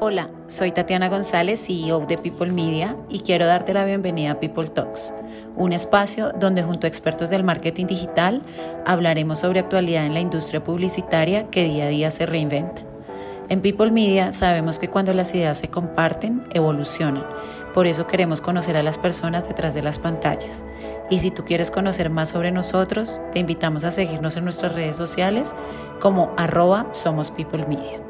Hola, soy Tatiana González, CEO de People Media, y quiero darte la bienvenida a People Talks, un espacio donde junto a expertos del marketing digital hablaremos sobre actualidad en la industria publicitaria que día a día se reinventa. En People Media sabemos que cuando las ideas se comparten, evolucionan. Por eso queremos conocer a las personas detrás de las pantallas. Y si tú quieres conocer más sobre nosotros, te invitamos a seguirnos en nuestras redes sociales como arroba Somos People Media.